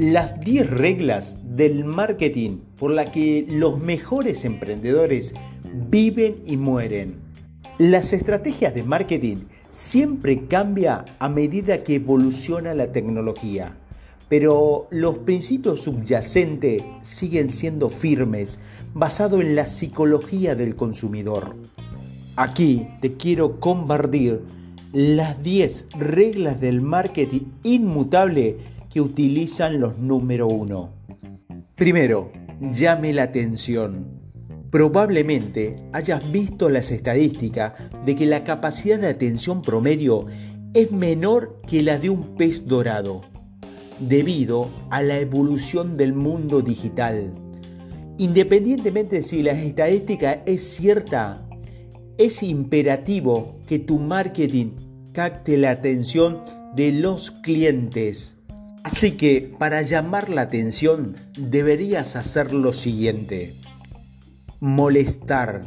las 10 reglas del marketing por las que los mejores emprendedores viven y mueren. Las estrategias de marketing siempre cambian a medida que evoluciona la tecnología, pero los principios subyacentes siguen siendo firmes, basados en la psicología del consumidor. Aquí te quiero compartir las 10 reglas del marketing inmutable que utilizan los número uno. Primero, llame la atención. Probablemente hayas visto las estadísticas de que la capacidad de atención promedio es menor que la de un pez dorado, debido a la evolución del mundo digital. Independientemente de si la estadística es cierta, es imperativo que tu marketing capte la atención de los clientes. Así que para llamar la atención deberías hacer lo siguiente. Molestar.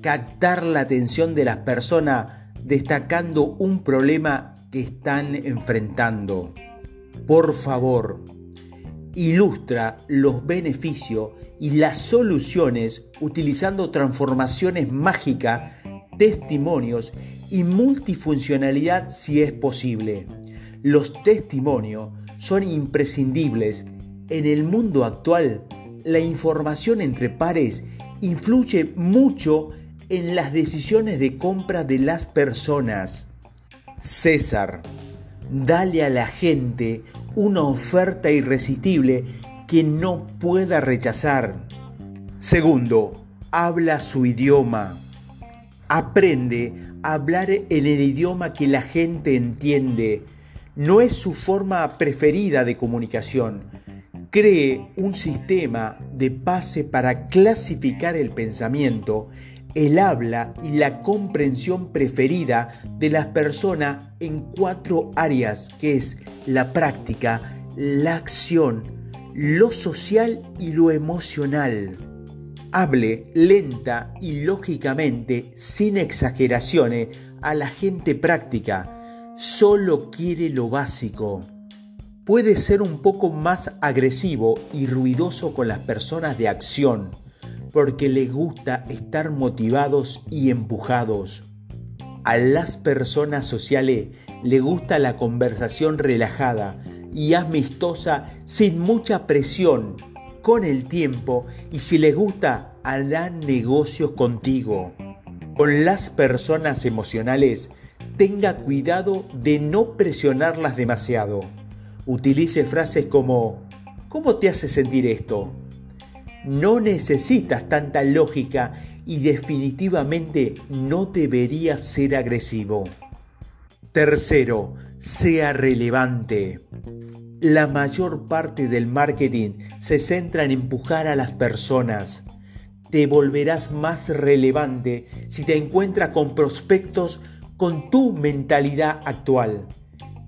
Captar la atención de las personas destacando un problema que están enfrentando. Por favor, ilustra los beneficios y las soluciones utilizando transformaciones mágicas, testimonios y multifuncionalidad si es posible. Los testimonios son imprescindibles. En el mundo actual, la información entre pares influye mucho en las decisiones de compra de las personas. César, dale a la gente una oferta irresistible que no pueda rechazar. Segundo, habla su idioma. Aprende a hablar en el idioma que la gente entiende no es su forma preferida de comunicación. Cree un sistema de pase para clasificar el pensamiento, el habla y la comprensión preferida de las personas en cuatro áreas, que es la práctica, la acción, lo social y lo emocional. Hable lenta y lógicamente, sin exageraciones, a la gente práctica solo quiere lo básico. Puede ser un poco más agresivo y ruidoso con las personas de acción, porque les gusta estar motivados y empujados. A las personas sociales le gusta la conversación relajada y amistosa sin mucha presión. Con el tiempo y si les gusta, harán negocios contigo. Con las personas emocionales tenga cuidado de no presionarlas demasiado. Utilice frases como ¿Cómo te hace sentir esto? No necesitas tanta lógica y definitivamente no deberías ser agresivo. Tercero, sea relevante. La mayor parte del marketing se centra en empujar a las personas. Te volverás más relevante si te encuentras con prospectos con tu mentalidad actual.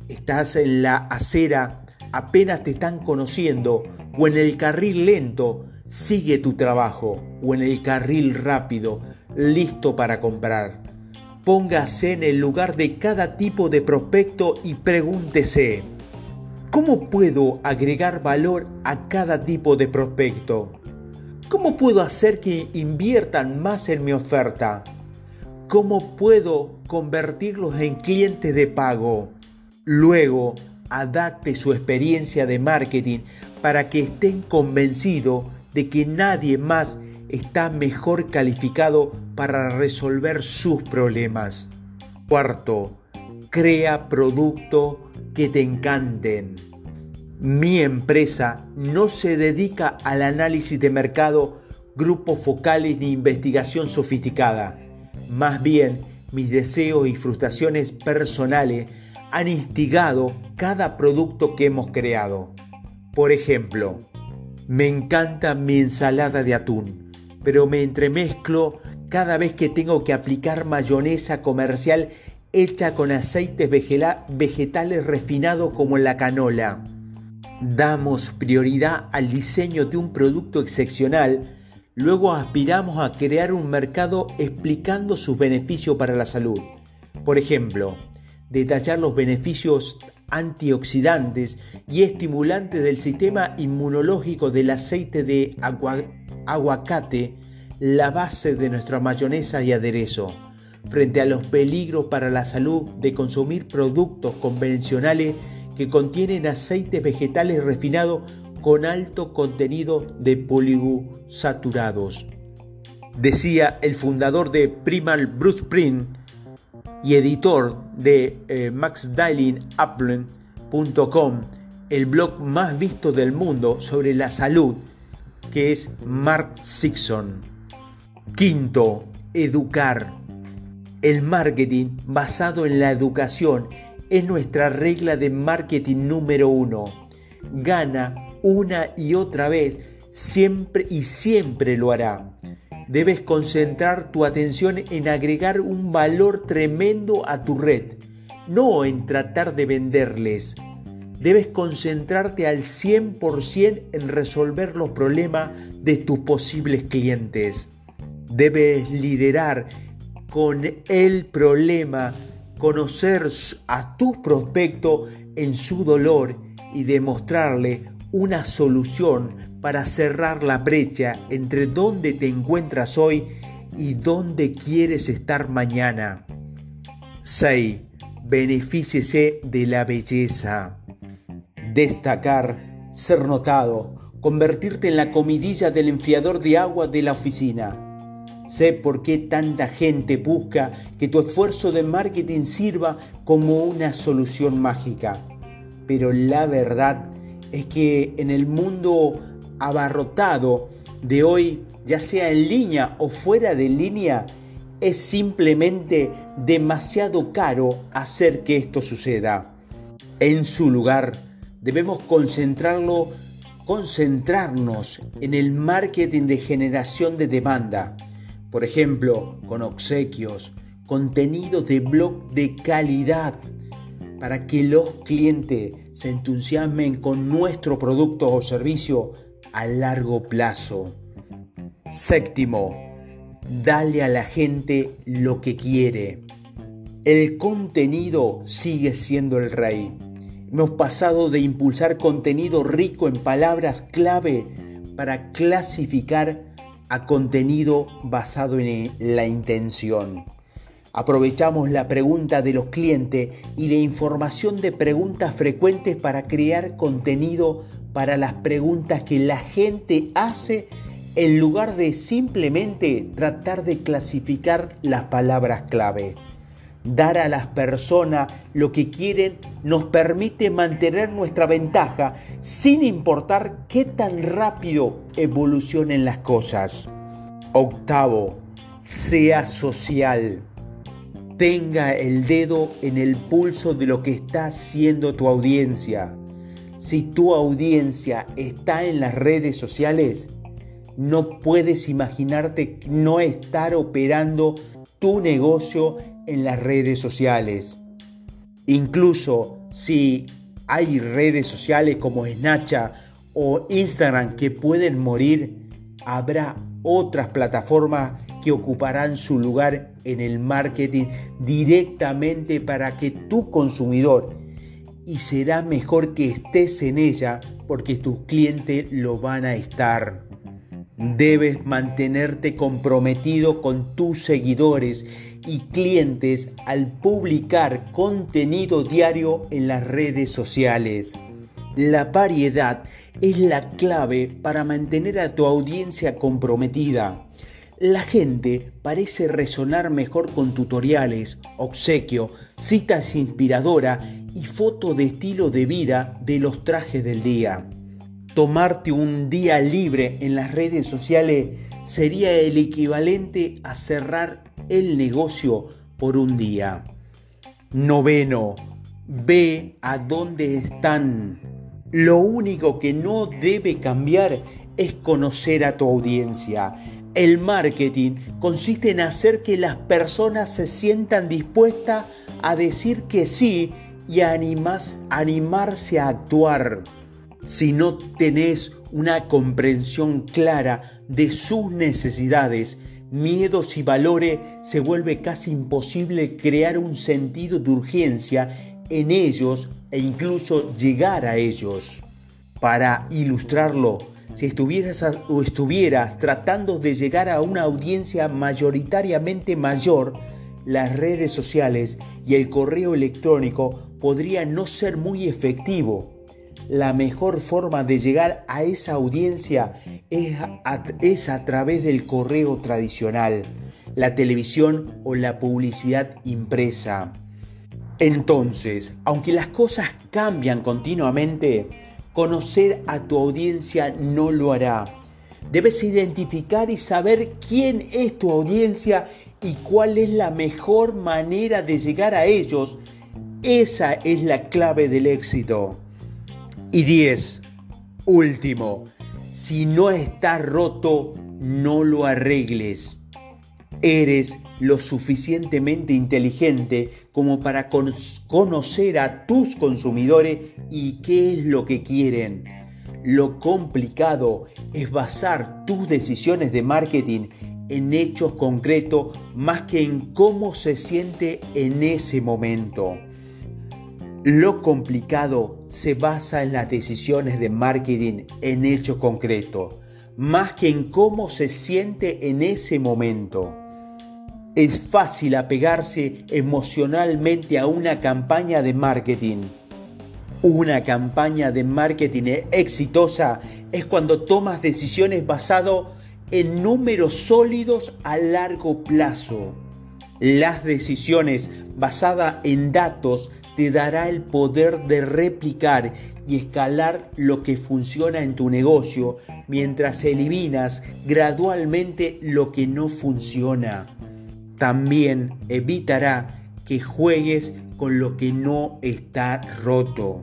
Estás en la acera, apenas te están conociendo, o en el carril lento, sigue tu trabajo, o en el carril rápido, listo para comprar. Póngase en el lugar de cada tipo de prospecto y pregúntese, ¿cómo puedo agregar valor a cada tipo de prospecto? ¿Cómo puedo hacer que inviertan más en mi oferta? ¿Cómo puedo convertirlos en clientes de pago? Luego, adapte su experiencia de marketing para que estén convencidos de que nadie más está mejor calificado para resolver sus problemas. Cuarto, crea productos que te encanten. Mi empresa no se dedica al análisis de mercado, grupos focales ni investigación sofisticada. Más bien, mis deseos y frustraciones personales han instigado cada producto que hemos creado. Por ejemplo, me encanta mi ensalada de atún, pero me entremezclo cada vez que tengo que aplicar mayonesa comercial hecha con aceites vegetales refinados como la canola. Damos prioridad al diseño de un producto excepcional Luego aspiramos a crear un mercado explicando sus beneficios para la salud. Por ejemplo, detallar los beneficios antioxidantes y estimulantes del sistema inmunológico del aceite de aguacate, la base de nuestra mayonesa y aderezo, frente a los peligros para la salud de consumir productos convencionales que contienen aceites vegetales refinados con alto contenido de poligusaturados. Decía el fundador de Primal Bruce Sprint y editor de eh, el blog más visto del mundo sobre la salud, que es Mark Sixon. Quinto, educar. El marketing basado en la educación es nuestra regla de marketing número uno. Gana una y otra vez, siempre y siempre lo hará. Debes concentrar tu atención en agregar un valor tremendo a tu red, no en tratar de venderles. Debes concentrarte al 100% en resolver los problemas de tus posibles clientes. Debes liderar con el problema, conocer a tu prospecto en su dolor y demostrarle una solución para cerrar la brecha entre dónde te encuentras hoy y dónde quieres estar mañana. 6. Benefíciese de la belleza. Destacar, ser notado, convertirte en la comidilla del enfriador de agua de la oficina. Sé por qué tanta gente busca que tu esfuerzo de marketing sirva como una solución mágica. Pero la verdad es que en el mundo abarrotado de hoy, ya sea en línea o fuera de línea, es simplemente demasiado caro hacer que esto suceda. En su lugar, debemos concentrarlo, concentrarnos en el marketing de generación de demanda. Por ejemplo, con obsequios, contenidos de blog de calidad, para que los clientes se entusiasmen con nuestro producto o servicio a largo plazo. Séptimo, dale a la gente lo que quiere. El contenido sigue siendo el rey. Hemos pasado de impulsar contenido rico en palabras clave para clasificar a contenido basado en la intención. Aprovechamos la pregunta de los clientes y la información de preguntas frecuentes para crear contenido para las preguntas que la gente hace en lugar de simplemente tratar de clasificar las palabras clave. Dar a las personas lo que quieren nos permite mantener nuestra ventaja sin importar qué tan rápido evolucionen las cosas. Octavo, sea social. Tenga el dedo en el pulso de lo que está haciendo tu audiencia si tu audiencia está en las redes sociales, no puedes imaginarte no estar operando tu negocio en las redes sociales. Incluso si hay redes sociales como Snapchat o Instagram que pueden morir, habrá otras plataformas que ocuparán su lugar en el marketing directamente para que tu consumidor y será mejor que estés en ella porque tus clientes lo van a estar. Debes mantenerte comprometido con tus seguidores y clientes al publicar contenido diario en las redes sociales. La variedad es la clave para mantener a tu audiencia comprometida. La gente parece resonar mejor con tutoriales, obsequio, citas inspiradoras y fotos de estilo de vida de los trajes del día. Tomarte un día libre en las redes sociales sería el equivalente a cerrar el negocio por un día. Noveno, ve a dónde están. Lo único que no debe cambiar es conocer a tu audiencia. El marketing consiste en hacer que las personas se sientan dispuestas a decir que sí y animarse a actuar. Si no tenés una comprensión clara de sus necesidades, miedos y valores, se vuelve casi imposible crear un sentido de urgencia en ellos e incluso llegar a ellos. Para ilustrarlo, si estuvieras o estuvieras tratando de llegar a una audiencia mayoritariamente mayor, las redes sociales y el correo electrónico podría no ser muy efectivo. La mejor forma de llegar a esa audiencia es a través del correo tradicional, la televisión o la publicidad impresa. Entonces, aunque las cosas cambian continuamente, conocer a tu audiencia no lo hará. Debes identificar y saber quién es tu audiencia y cuál es la mejor manera de llegar a ellos. Esa es la clave del éxito. Y 10. Último, si no está roto, no lo arregles. Eres lo suficientemente inteligente como para conocer a tus consumidores y qué es lo que quieren. Lo complicado es basar tus decisiones de marketing en hechos concretos más que en cómo se siente en ese momento. Lo complicado se basa en las decisiones de marketing en hechos concretos, más que en cómo se siente en ese momento. Es fácil apegarse emocionalmente a una campaña de marketing. Una campaña de marketing exitosa es cuando tomas decisiones basado en números sólidos a largo plazo. Las decisiones basadas en datos te dará el poder de replicar y escalar lo que funciona en tu negocio mientras eliminas gradualmente lo que no funciona. También evitará que juegues con lo que no está roto.